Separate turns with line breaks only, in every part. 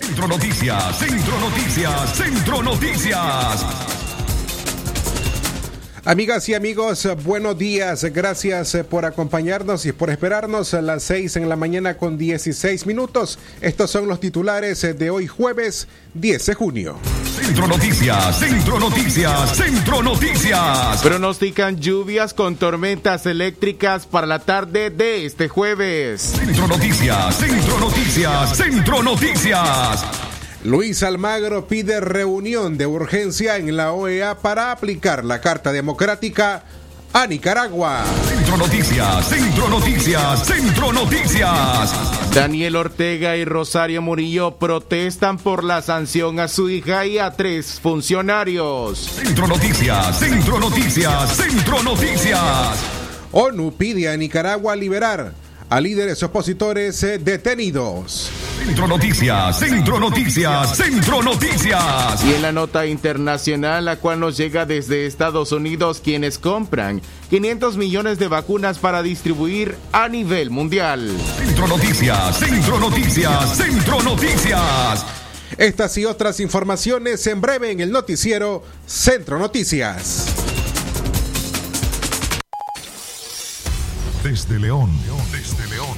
Centro Noticias, Centro Noticias, Centro Noticias.
Amigas y amigos, buenos días. Gracias por acompañarnos y por esperarnos a las 6 en la mañana con 16 minutos. Estos son los titulares de hoy jueves 10 de junio.
Centro Noticias, Centro Noticias, Centro Noticias.
Pronostican lluvias con tormentas eléctricas para la tarde de este jueves.
Centro Noticias, Centro Noticias, Centro Noticias.
Luis Almagro pide reunión de urgencia en la OEA para aplicar la Carta Democrática a Nicaragua.
Centro Noticias, Centro Noticias, Centro Noticias.
Daniel Ortega y Rosario Murillo protestan por la sanción a su hija y a tres funcionarios.
Centro Noticias, Centro Noticias, Centro Noticias.
ONU pide a Nicaragua liberar a líderes opositores eh, detenidos.
Centro Noticias, Centro Noticias, Centro Noticias.
Y en la nota internacional, la cual nos llega desde Estados Unidos, quienes compran 500 millones de vacunas para distribuir a nivel mundial.
Centro Noticias, Centro Noticias, Centro Noticias.
Estas y otras informaciones en breve en el noticiero Centro Noticias.
Desde León, León,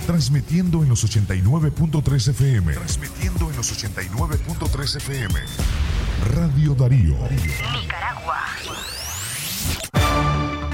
transmitiendo en los 89.3 FM. Transmitiendo en los 89.3 FM. Radio Darío.
Nicaragua.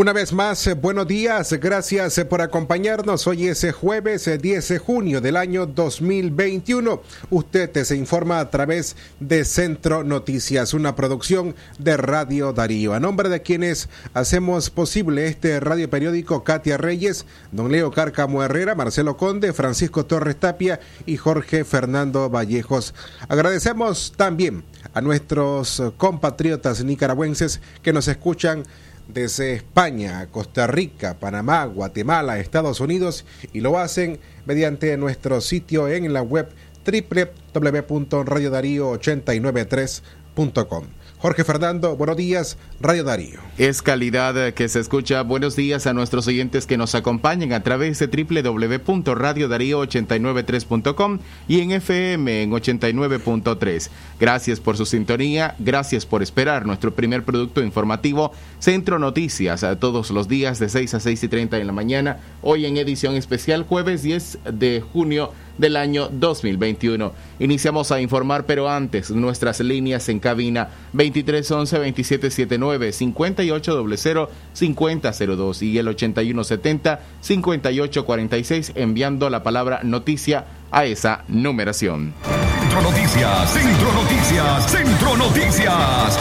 Una vez más, eh, buenos días, gracias eh, por acompañarnos. Hoy es eh, jueves 10 de junio del año 2021. Usted se informa a través de Centro Noticias, una producción de Radio Darío. A nombre de quienes hacemos posible este radio periódico, Katia Reyes, don Leo Cárcamo Herrera, Marcelo Conde, Francisco Torres Tapia y Jorge Fernando Vallejos. Agradecemos también a nuestros compatriotas nicaragüenses que nos escuchan desde España, Costa Rica, Panamá, Guatemala, Estados Unidos y lo hacen mediante nuestro sitio en la web www.radiodarío893.com. Jorge Fernando, buenos días, Radio Darío.
Es calidad que se escucha. Buenos días a nuestros oyentes que nos acompañan a través de www.radiodarío893.com y en FM en 89.3. Gracias por su sintonía, gracias por esperar nuestro primer producto informativo, Centro Noticias, a todos los días de 6 a 6 y 30 en la mañana, hoy en edición especial, jueves 10 de junio del año 2021. Iniciamos a informar, pero antes, nuestras líneas en cabina 2311-2779, 5800-5002 y el 8170-5846, enviando la palabra noticia a esa numeración.
Centro Noticias, Centro Noticias, Centro Noticias.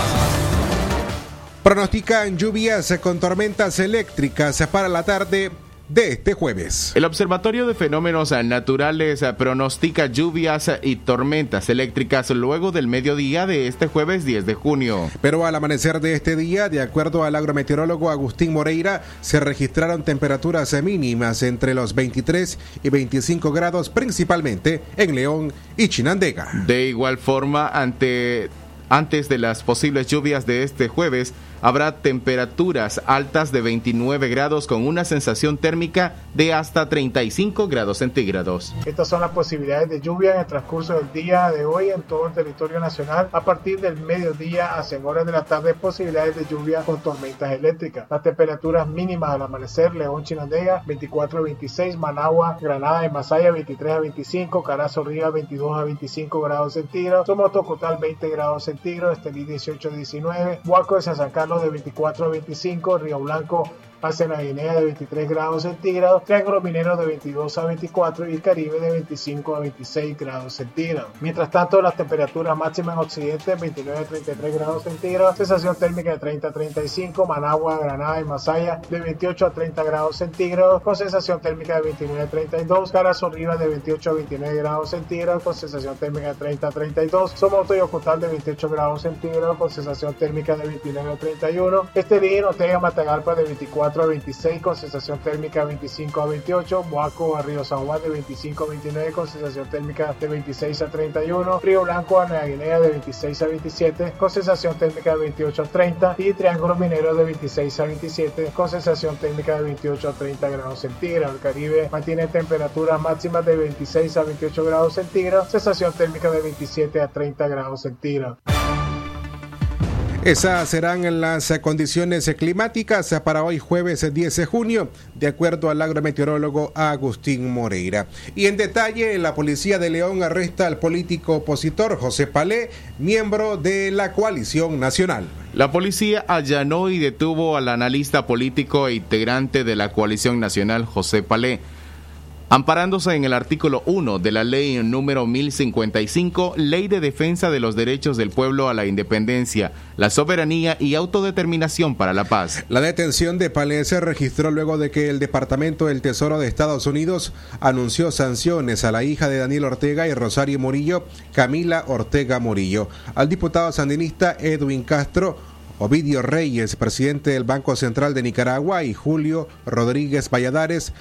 Pronostican lluvias con tormentas eléctricas para la tarde de este jueves.
El Observatorio de Fenómenos Naturales pronostica lluvias y tormentas eléctricas luego del mediodía de este jueves 10 de junio.
Pero al amanecer de este día, de acuerdo al agrometeorólogo Agustín Moreira, se registraron temperaturas mínimas entre los 23 y 25 grados, principalmente en León y Chinandega.
De igual forma, ante antes de las posibles lluvias de este jueves, habrá temperaturas altas de 29 grados con una sensación térmica de hasta 35 grados centígrados.
Estas son las posibilidades de lluvia en el transcurso del día de hoy en todo el territorio nacional. A partir del mediodía a horas de la tarde, posibilidades de lluvia con tormentas eléctricas. Las temperaturas mínimas al amanecer, León Chinandega 24 a 26, Managua, Granada y Masaya 23 a 25, Carazo Ría 22 a 25 grados centígrados, Somotocotal 20 grados centígrados, Estelí 18 a 19, Huaco de San Carlos de 24 a 25, Río Blanco Pase la Guinea de 23 grados centígrados, Triángulo Minero de 22 a 24 y Caribe de 25 a 26 grados centígrados. Mientras tanto, las temperaturas máximas en Occidente 29 a 33 grados centígrados, sensación térmica de 30 a 35, Managua, Granada y Masaya de 28 a 30 grados centígrados, con sensación térmica de 29 a 32, Caras Arriba de 28 a 29 grados centígrados, con sensación térmica de 30 a 32, Somoto y Ocotal de 28 grados centígrados, con sensación térmica de 29 a 31, Estelín, Ortega, Matagalpa de 24 a 26, con sensación térmica de 25 a 28, Moaco, Río San Juan de 25 a 29, con sensación térmica de 26 a 31, Río Blanco, Nueva Guinea de 26 a 27, con sensación térmica de 28 a 30 y Triángulo Minero de 26 a 27, con sensación térmica de 28 a 30 grados centígrados. El Caribe mantiene temperaturas máximas de 26 a 28 grados centígrados, sensación térmica de 27 a 30 grados centígrados.
Esas serán las condiciones climáticas para hoy jueves 10 de junio, de acuerdo al agrometeorólogo Agustín Moreira. Y en detalle, la policía de León arresta al político opositor José Palé, miembro de la coalición nacional.
La policía allanó y detuvo al analista político e integrante de la coalición nacional José Palé Amparándose en el artículo 1 de la ley número 1055, Ley de Defensa de los Derechos del Pueblo a la Independencia, la Soberanía y Autodeterminación para la Paz.
La detención de Palé se registró luego de que el Departamento del Tesoro de Estados Unidos anunció sanciones a la hija de Daniel Ortega y Rosario Murillo, Camila Ortega Murillo, al diputado sandinista Edwin Castro, Ovidio Reyes, presidente del Banco Central de Nicaragua, y Julio Rodríguez Valladares,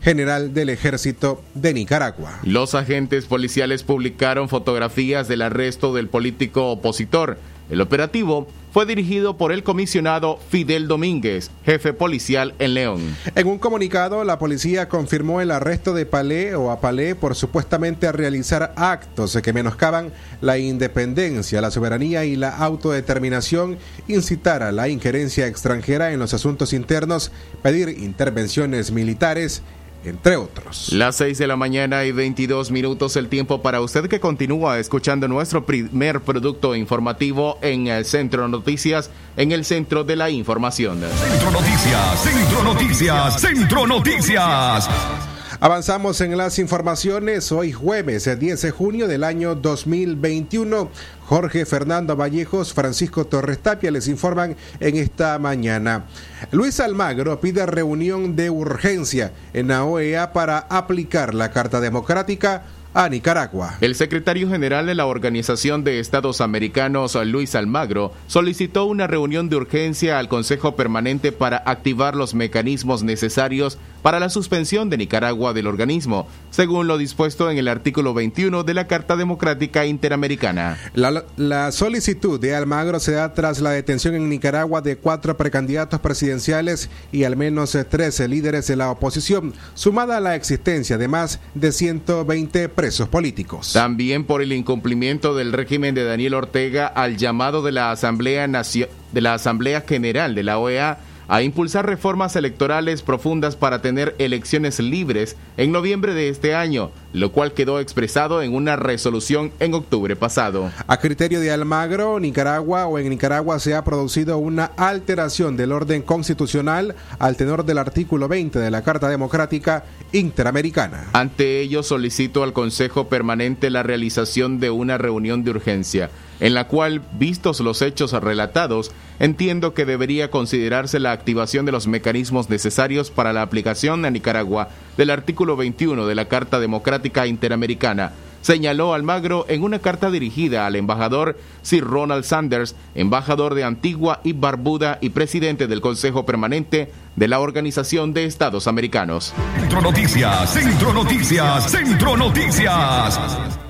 general del ejército de Nicaragua.
Los agentes policiales publicaron fotografías del arresto del político opositor. El operativo fue dirigido por el comisionado Fidel Domínguez, jefe policial en León.
En un comunicado, la policía confirmó el arresto de Palé o a Palé por supuestamente realizar actos que menoscaban la independencia, la soberanía y la autodeterminación, incitar a la injerencia extranjera en los asuntos internos, pedir intervenciones militares entre otros.
Las 6 de la mañana y 22 minutos el tiempo para usted que continúa escuchando nuestro primer producto informativo en el Centro Noticias, en el Centro de la Información.
Centro Noticias, Centro Noticias, Centro Noticias.
Avanzamos en las informaciones. Hoy jueves 10 de junio del año 2021. Jorge Fernando Vallejos, Francisco Torres Tapia les informan en esta mañana. Luis Almagro pide reunión de urgencia en la OEA para aplicar la Carta Democrática a Nicaragua.
El secretario general de la Organización de Estados Americanos, Luis Almagro, solicitó una reunión de urgencia al Consejo Permanente para activar los mecanismos necesarios para la suspensión de Nicaragua del organismo, según lo dispuesto en el artículo 21 de la Carta Democrática Interamericana.
La, la, solicitud de Almagro se da tras la detención en Nicaragua de cuatro precandidatos presidenciales y al menos 13 líderes de la oposición, sumada a la existencia de más de 120 presos políticos.
También por el incumplimiento del régimen de Daniel Ortega al llamado de la Asamblea, de la Asamblea General de la OEA a impulsar reformas electorales profundas para tener elecciones libres en noviembre de este año, lo cual quedó expresado en una resolución en octubre pasado.
A criterio de Almagro, Nicaragua o en Nicaragua se ha producido una alteración del orden constitucional al tenor del artículo 20 de la Carta Democrática Interamericana.
Ante ello solicito al Consejo Permanente la realización de una reunión de urgencia en la cual, vistos los hechos relatados, entiendo que debería considerarse la activación de los mecanismos necesarios para la aplicación a Nicaragua del artículo 21 de la Carta Democrática Interamericana, señaló Almagro en una carta dirigida al embajador Sir Ronald Sanders, embajador de Antigua y Barbuda y presidente del Consejo Permanente de la Organización de Estados Americanos.
Centro Noticias, Centro Noticias, Centro Noticias.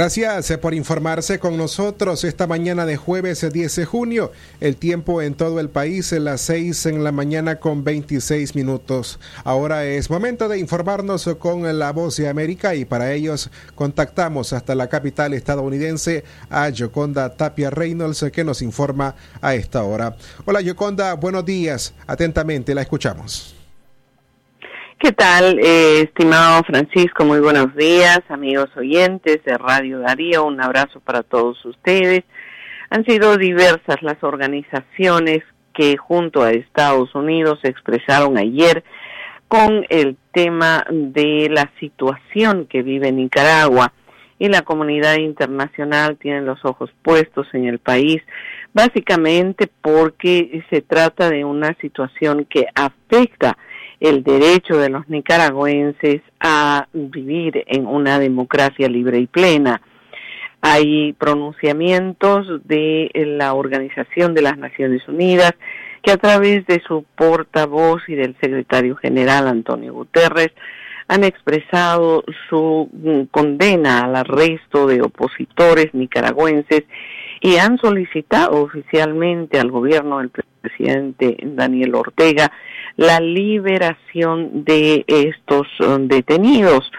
Gracias eh, por informarse con nosotros esta mañana de jueves 10 eh, de junio. El tiempo en todo el país es las 6 en la mañana con 26 minutos. Ahora es momento de informarnos con la voz de América y para ellos contactamos hasta la capital estadounidense a Yoconda Tapia Reynolds que nos informa a esta hora. Hola Yoconda, buenos días. Atentamente la escuchamos.
¿Qué tal, eh, estimado Francisco? Muy buenos días, amigos oyentes de Radio Darío. Un abrazo para todos ustedes. Han sido diversas las organizaciones que junto a Estados Unidos se expresaron ayer con el tema de la situación que vive Nicaragua y la comunidad internacional tiene los ojos puestos en el país, básicamente porque se trata de una situación que afecta el derecho de los nicaragüenses a vivir en una democracia libre y plena. Hay pronunciamientos de la Organización de las Naciones Unidas que a través de su portavoz y del secretario general Antonio Guterres han expresado su condena al arresto de opositores nicaragüenses y han solicitado oficialmente al gobierno del presidente Daniel Ortega la liberación de estos um, detenidos.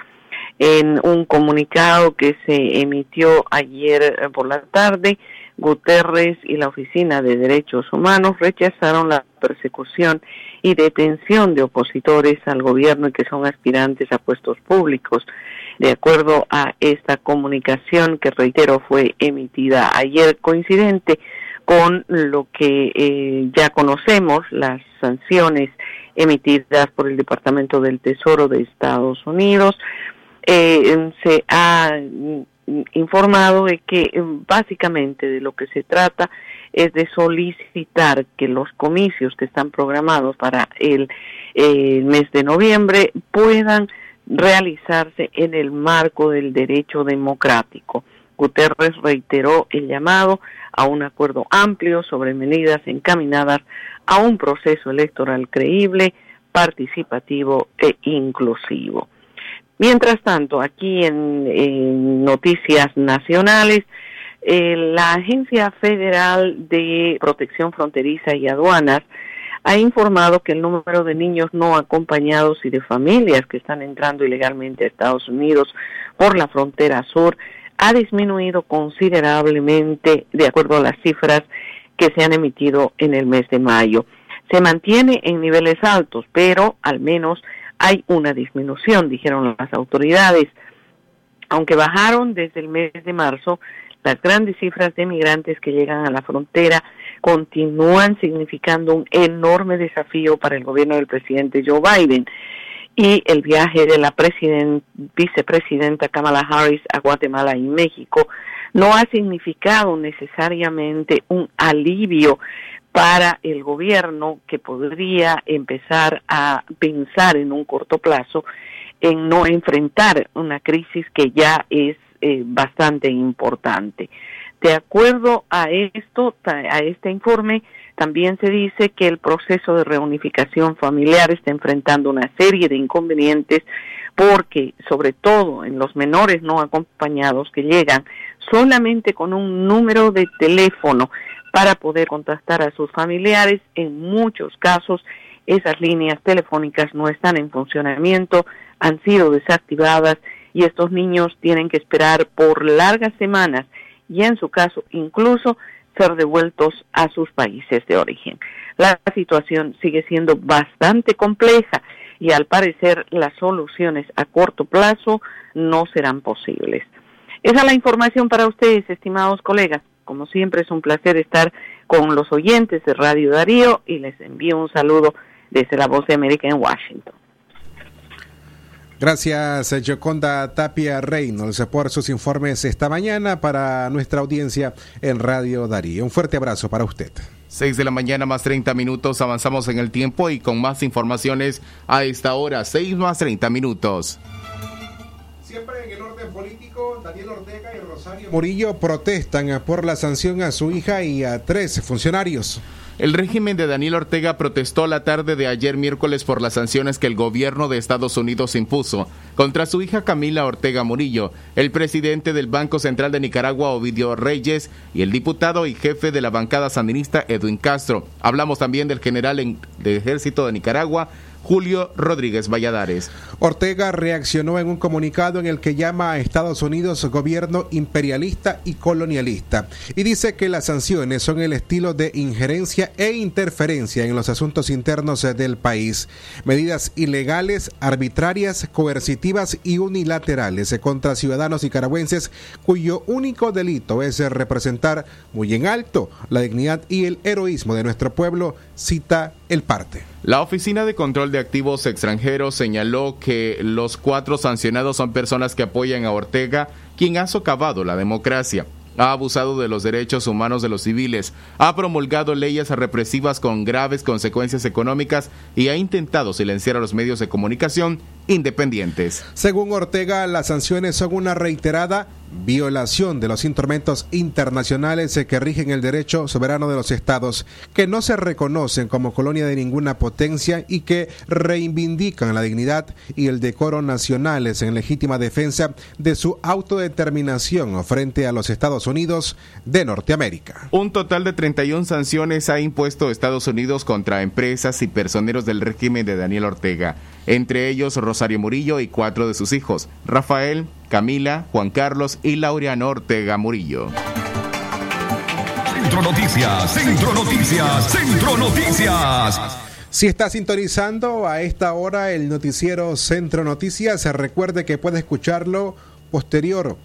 En un comunicado que se emitió ayer eh, por la tarde, Guterres y la Oficina de Derechos Humanos rechazaron la persecución y detención de opositores al gobierno y que son aspirantes a puestos públicos. De acuerdo a esta comunicación que reitero fue emitida ayer coincidente con lo que eh, ya conocemos, las sanciones emitidas por el Departamento del Tesoro de Estados Unidos. Eh, se ha informado de que eh, básicamente de lo que se trata es de solicitar que los comicios que están programados para el, el mes de noviembre puedan realizarse en el marco del derecho democrático. Guterres reiteró el llamado a un acuerdo amplio sobre medidas encaminadas a un proceso electoral creíble, participativo e inclusivo. Mientras tanto, aquí en, Noticias Nacionales, eh, la Agencia Federal de Protección Fronteriza y Aduanas ha informado que el número de niños no acompañados y de familias que están entrando ilegalmente a Estados Unidos por la frontera sur ha disminuido considerablemente de acuerdo a las cifras que se han emitido en el mes de mayo. Se mantiene en niveles altos, pero al menos hay una disminución, dijeron las autoridades. Aunque bajaron desde el mes de marzo, las grandes cifras de migrantes que llegan a la frontera continúan significando un enorme desafío para el gobierno del presidente Joe Biden y el viaje de la vicepresidenta Kamala Harris a Guatemala y México no ha significado necesariamente un alivio para el gobierno que podría empezar a pensar en un corto plazo en no enfrentar una crisis que ya es eh, bastante importante. De acuerdo a esto, a este informe, también se dice que el proceso de reunificación familiar está enfrentando una serie de inconvenientes porque, sobre todo en los menores no acompañados que llegan solamente con un número de teléfono para poder contactar a sus familiares, en muchos casos esas líneas telefónicas no están en funcionamiento, han sido desactivadas y estos niños tienen que esperar por largas semanas y en su caso incluso ser devueltos a sus países de origen. La situación sigue siendo bastante compleja y al parecer las soluciones a corto plazo no serán posibles. Esa es la información para ustedes, estimados colegas. Como siempre es un placer estar con los oyentes de Radio Darío y les envío un saludo desde la Voz de América en Washington.
Gracias, Joconda Tapia Reynolds, por sus informes esta mañana para nuestra audiencia en Radio Darío. Un fuerte abrazo para usted.
6 de la mañana más 30 minutos, avanzamos en el tiempo y con más informaciones a esta hora, 6 más 30 minutos.
Siempre en el orden político, Daniel Ortega y Rosario Murillo protestan por la sanción a su hija y a tres funcionarios.
El régimen de Daniel Ortega protestó la tarde de ayer miércoles por las sanciones que el gobierno de Estados Unidos impuso contra su hija Camila Ortega Murillo, el presidente del Banco Central de Nicaragua Ovidio Reyes y el diputado y jefe de la bancada sandinista Edwin Castro. Hablamos también del general de ejército de Nicaragua Julio Rodríguez Valladares.
Ortega reaccionó en un comunicado en el que llama a Estados Unidos gobierno imperialista y colonialista y dice que las sanciones son el estilo de injerencia e interferencia en los asuntos internos del país, medidas ilegales, arbitrarias, coercitivas y unilaterales contra ciudadanos nicaragüenses cuyo único delito es representar muy en alto la dignidad y el heroísmo de nuestro pueblo, cita el parte.
La Oficina de Control de Activos Extranjeros señaló que los cuatro sancionados son personas que apoyan a Ortega, quien ha socavado la democracia ha abusado de los derechos humanos de los civiles, ha promulgado leyes represivas con graves consecuencias económicas y ha intentado silenciar a los medios de comunicación independientes.
Según Ortega, las sanciones son una reiterada violación de los instrumentos internacionales que rigen el derecho soberano de los estados, que no se reconocen como colonia de ninguna potencia y que reivindican la dignidad y el decoro nacionales en legítima defensa de su autodeterminación frente a los Estados Unidos de Norteamérica.
Un total de 31 sanciones ha impuesto Estados Unidos contra empresas y personeros del régimen de Daniel Ortega entre ellos Rosario Murillo y cuatro de sus hijos, Rafael, Camila, Juan Carlos y Laureano Ortega Murillo.
Centro Noticias, Centro Noticias, Centro Noticias.
Si está sintonizando a esta hora el noticiero Centro Noticias, recuerde que puede escucharlo posterior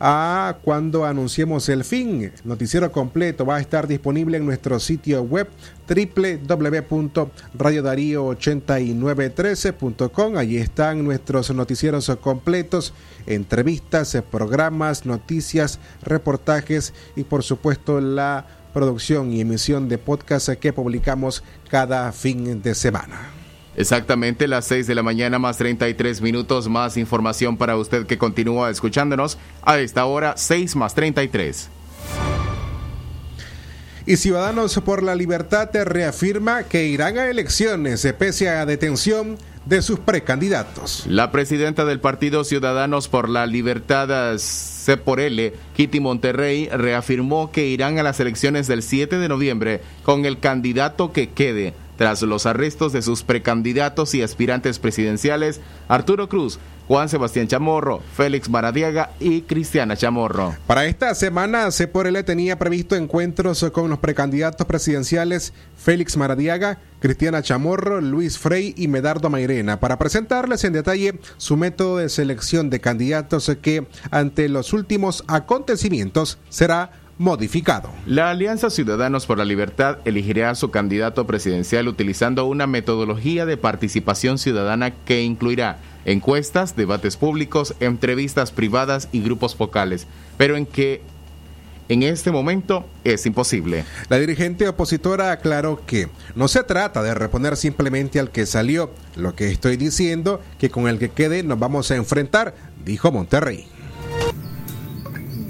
a cuando anunciemos el fin. Noticiero completo va a estar disponible en nuestro sitio web www.radiodarío8913.com. Allí están nuestros noticieros completos, entrevistas, programas, noticias, reportajes y por supuesto la producción y emisión de podcast que publicamos cada fin de semana.
Exactamente las 6 de la mañana más 33 minutos más información para usted que continúa escuchándonos a esta hora 6 más 33.
Y Ciudadanos por la Libertad reafirma que irán a elecciones pese a detención de sus precandidatos.
La presidenta del Partido Ciudadanos por la Libertad, C por L, Kitty Monterrey, reafirmó que irán a las elecciones del 7 de noviembre con el candidato que quede tras los arrestos de sus precandidatos y aspirantes presidenciales Arturo Cruz, Juan Sebastián Chamorro, Félix Maradiaga y Cristiana Chamorro.
Para esta semana, L tenía previsto encuentros con los precandidatos presidenciales Félix Maradiaga, Cristiana Chamorro, Luis Frey y Medardo Mairena para presentarles en detalle su método de selección de candidatos que, ante los últimos acontecimientos, será modificado.
La Alianza Ciudadanos por la Libertad elegirá a su candidato presidencial utilizando una metodología de participación ciudadana que incluirá encuestas, debates públicos, entrevistas privadas y grupos focales, pero en que en este momento es imposible.
La dirigente opositora aclaró que no se trata de reponer simplemente al que salió. Lo que estoy diciendo que con el que quede nos vamos a enfrentar, dijo Monterrey.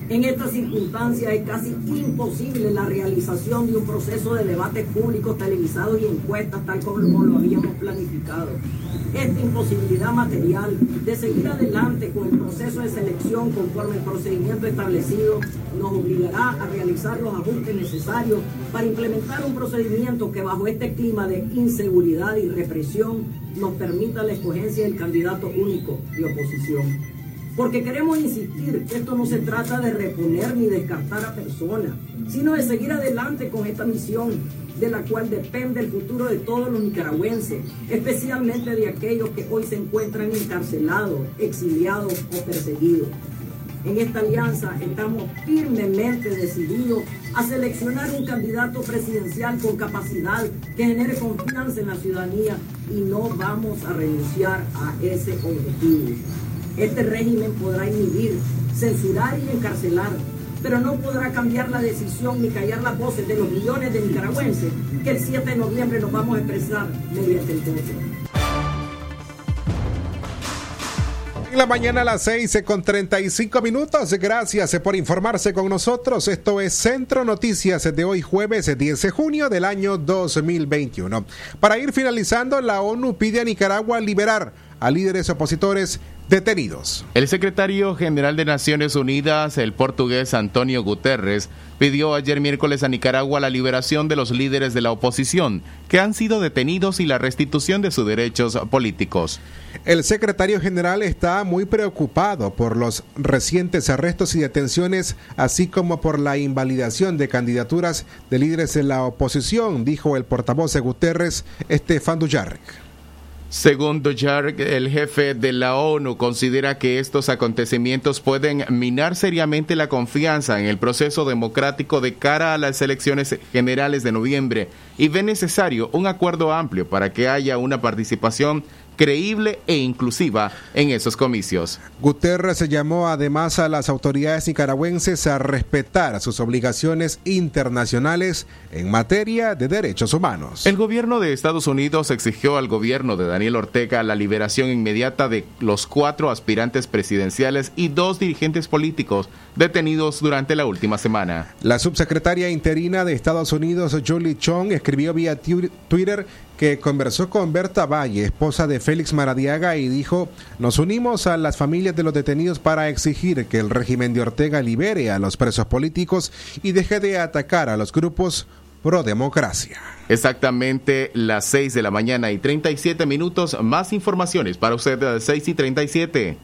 En estas circunstancias es casi imposible la realización de un proceso de debate público televisado y encuestas tal como lo habíamos planificado. Esta imposibilidad material de seguir adelante con el proceso de selección conforme el procedimiento establecido nos obligará a realizar los ajustes necesarios para implementar un procedimiento que bajo este clima de inseguridad y represión nos permita la escogencia del candidato único de oposición. Porque queremos insistir que esto no se trata de reponer ni descartar a personas, sino de seguir adelante con esta misión de la cual depende el futuro de todos los nicaragüenses, especialmente de aquellos que hoy se encuentran encarcelados, exiliados o perseguidos. En esta alianza estamos firmemente decididos a seleccionar un candidato presidencial con capacidad que genere confianza en la ciudadanía y no vamos a renunciar a ese objetivo. Este régimen podrá inhibir, censurar y encarcelar, pero no podrá cambiar la decisión ni callar las voces de los millones de nicaragüenses que el 7 de noviembre nos vamos a expresar mediante el voto.
la mañana a las 6 con 35 minutos. Gracias por informarse con nosotros. Esto es Centro Noticias de hoy jueves 10 de junio del año 2021. Para ir finalizando, la ONU pide a Nicaragua liberar a líderes opositores detenidos.
El secretario general de Naciones Unidas, el portugués Antonio Guterres, pidió ayer miércoles a Nicaragua la liberación de los líderes de la oposición que han sido detenidos y la restitución de sus derechos políticos.
El secretario general está muy preocupado por los recientes arrestos y detenciones, así como por la invalidación de candidaturas de líderes de la oposición, dijo el portavoz de Guterres, Estefan Dujarric.
Según Dujarric, el jefe de la ONU considera que estos acontecimientos pueden minar seriamente la confianza en el proceso democrático de cara a las elecciones generales de noviembre y ve necesario un acuerdo amplio para que haya una participación creíble e inclusiva en esos comicios.
Guterres llamó además a las autoridades nicaragüenses a respetar sus obligaciones internacionales en materia de derechos humanos.
El gobierno de Estados Unidos exigió al gobierno de Daniel Ortega la liberación inmediata de los cuatro aspirantes presidenciales y dos dirigentes políticos detenidos durante la última semana.
La subsecretaria interina de Estados Unidos, Julie Chong, escribió vía Twitter que conversó con Berta Valle, esposa de Félix Maradiaga, y dijo, nos unimos a las familias de los detenidos para exigir que el régimen de Ortega libere a los presos políticos y deje de atacar a los grupos pro democracia.
Exactamente las 6 de la mañana y 37 minutos. Más informaciones para usted a las 6 y 37.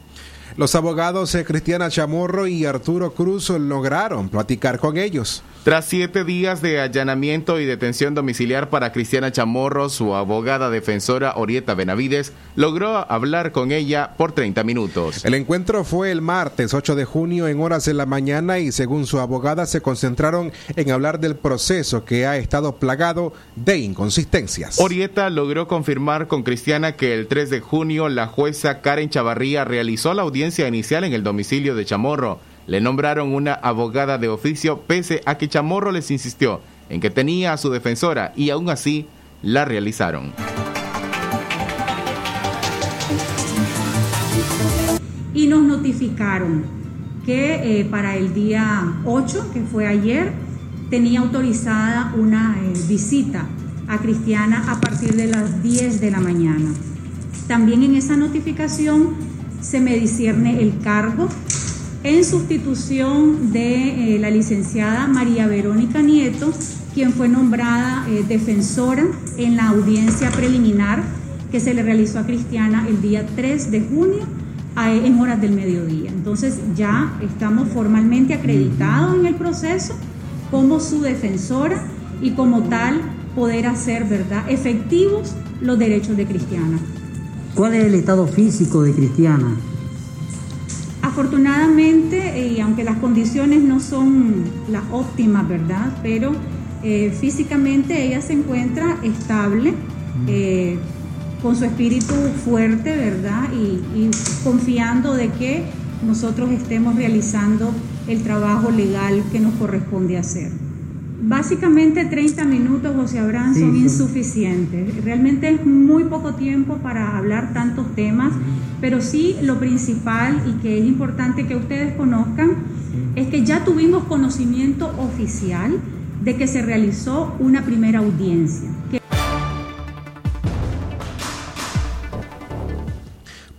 Los abogados Cristiana Chamorro y Arturo Cruz lograron platicar con ellos.
Tras siete días de allanamiento y detención domiciliar para Cristiana Chamorro, su abogada defensora Orieta Benavides logró hablar con ella por 30 minutos.
El encuentro fue el martes 8 de junio en horas de la mañana y según su abogada se concentraron en hablar del proceso que ha estado plagado de inconsistencias.
Orieta logró confirmar con Cristiana que el 3 de junio la jueza Karen Chavarría realizó la audiencia inicial en el domicilio de Chamorro le nombraron una abogada de oficio pese a que Chamorro les insistió en que tenía a su defensora y aún así la realizaron.
Y nos notificaron que eh, para el día 8, que fue ayer, tenía autorizada una eh, visita a Cristiana a partir de las 10 de la mañana. También en esa notificación se me discierne el cargo en sustitución de eh, la licenciada María Verónica Nieto, quien fue nombrada eh, defensora en la audiencia preliminar que se le realizó a Cristiana el día 3 de junio en horas del mediodía. Entonces ya estamos formalmente acreditados en el proceso como su defensora y como tal poder hacer verdad efectivos los derechos de Cristiana.
¿Cuál es el estado físico de Cristiana?
Afortunadamente, y aunque las condiciones no son las óptimas, ¿verdad? Pero eh, físicamente ella se encuentra estable, eh, con su espíritu fuerte, ¿verdad? y confiando de que nosotros estemos realizando el trabajo legal que nos corresponde hacer. Básicamente 30 minutos, José Abraham, son insuficientes. Realmente es muy poco tiempo para hablar tantos temas, pero sí lo principal y que es importante que ustedes conozcan es que ya tuvimos conocimiento oficial de que se realizó una primera audiencia.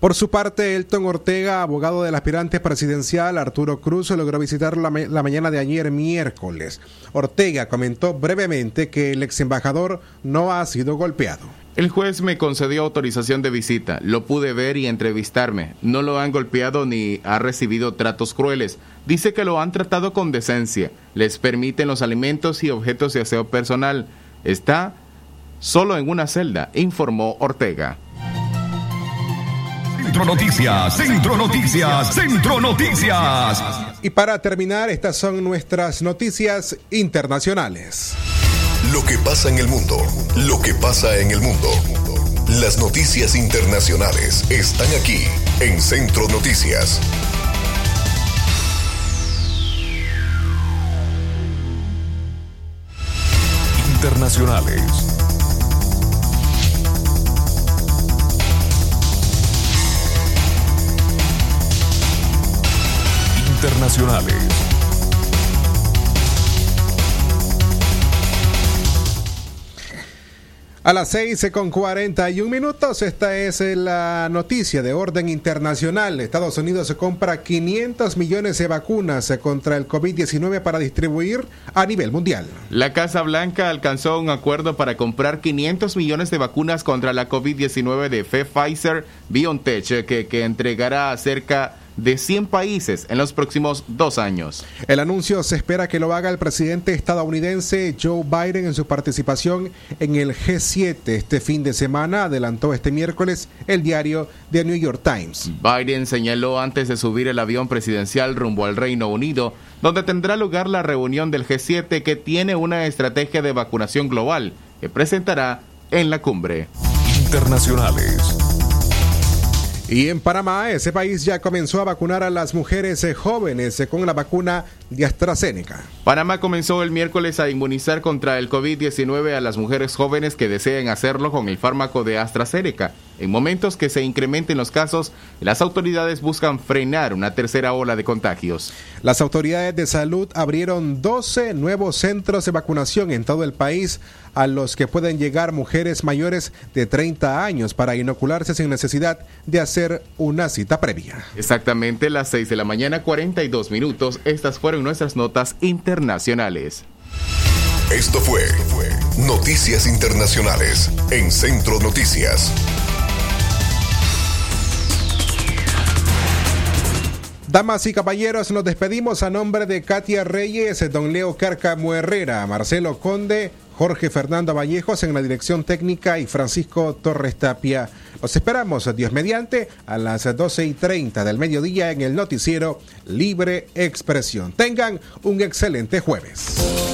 Por su parte, Elton Ortega, abogado del aspirante presidencial Arturo Cruz, logró visitar la, la, mañana de ayer miércoles. Ortega comentó brevemente que el ex embajador no ha sido golpeado.
El juez me concedió autorización de visita, lo pude ver y entrevistarme. No lo han golpeado ni ha recibido tratos crueles. Dice que lo han tratado con decencia. Les permiten los alimentos y objetos de aseo personal. Está solo en una celda, informó Ortega.
Centro Noticias, Centro Noticias, Centro Noticias.
Y para terminar, estas son nuestras noticias internacionales.
Lo que pasa en el mundo, lo que pasa en el mundo. Las noticias internacionales están aquí en Centro Noticias. Internacionales. Internacionales.
A las 6 con 41 minutos, esta es la noticia de orden internacional. Estados Unidos se compra 500 millones de vacunas contra el COVID-19 para distribuir a nivel mundial.
La Casa Blanca alcanzó un acuerdo para comprar 500 millones de vacunas contra la COVID-19 de Pfizer BioNTech, que, que entregará a cerca de 100 países en los próximos dos años.
El anuncio se espera que lo haga el presidente estadounidense Joe Biden en su participación en el G7 este fin de semana, adelantó este miércoles el diario The New York Times.
Biden señaló antes de subir el avión presidencial rumbo al Reino Unido, donde tendrá lugar la reunión del G7 que tiene una estrategia de vacunación global que presentará en la cumbre.
Internacionales.
Y en Panamá, ese país ya comenzó a vacunar a las mujeres eh, jóvenes eh, con la vacuna de AstraZeneca.
Panamá comenzó el miércoles a inmunizar contra el COVID-19 a las mujeres jóvenes que deseen hacerlo con el fármaco de AstraZeneca. En momentos que se incrementen los casos, las autoridades buscan frenar una tercera ola de contagios.
Las autoridades de salud abrieron 12 nuevos centros de vacunación en todo el país a los que pueden llegar mujeres mayores de 30 años para inocularse sin necesidad de hacer una cita previa.
Exactamente las 6 de la mañana 42 minutos. Estas fueron nuestras notas internacionales.
Esto fue Noticias Internacionales en Centro Noticias.
Damas y caballeros, nos despedimos a nombre de Katia Reyes, don Leo Cárcamo Herrera, Marcelo Conde, Jorge Fernando Vallejos en la dirección técnica y Francisco Torres Tapia. Los esperamos, Dios mediante, a las 12 y 30 del mediodía en el noticiero Libre Expresión. Tengan un excelente jueves.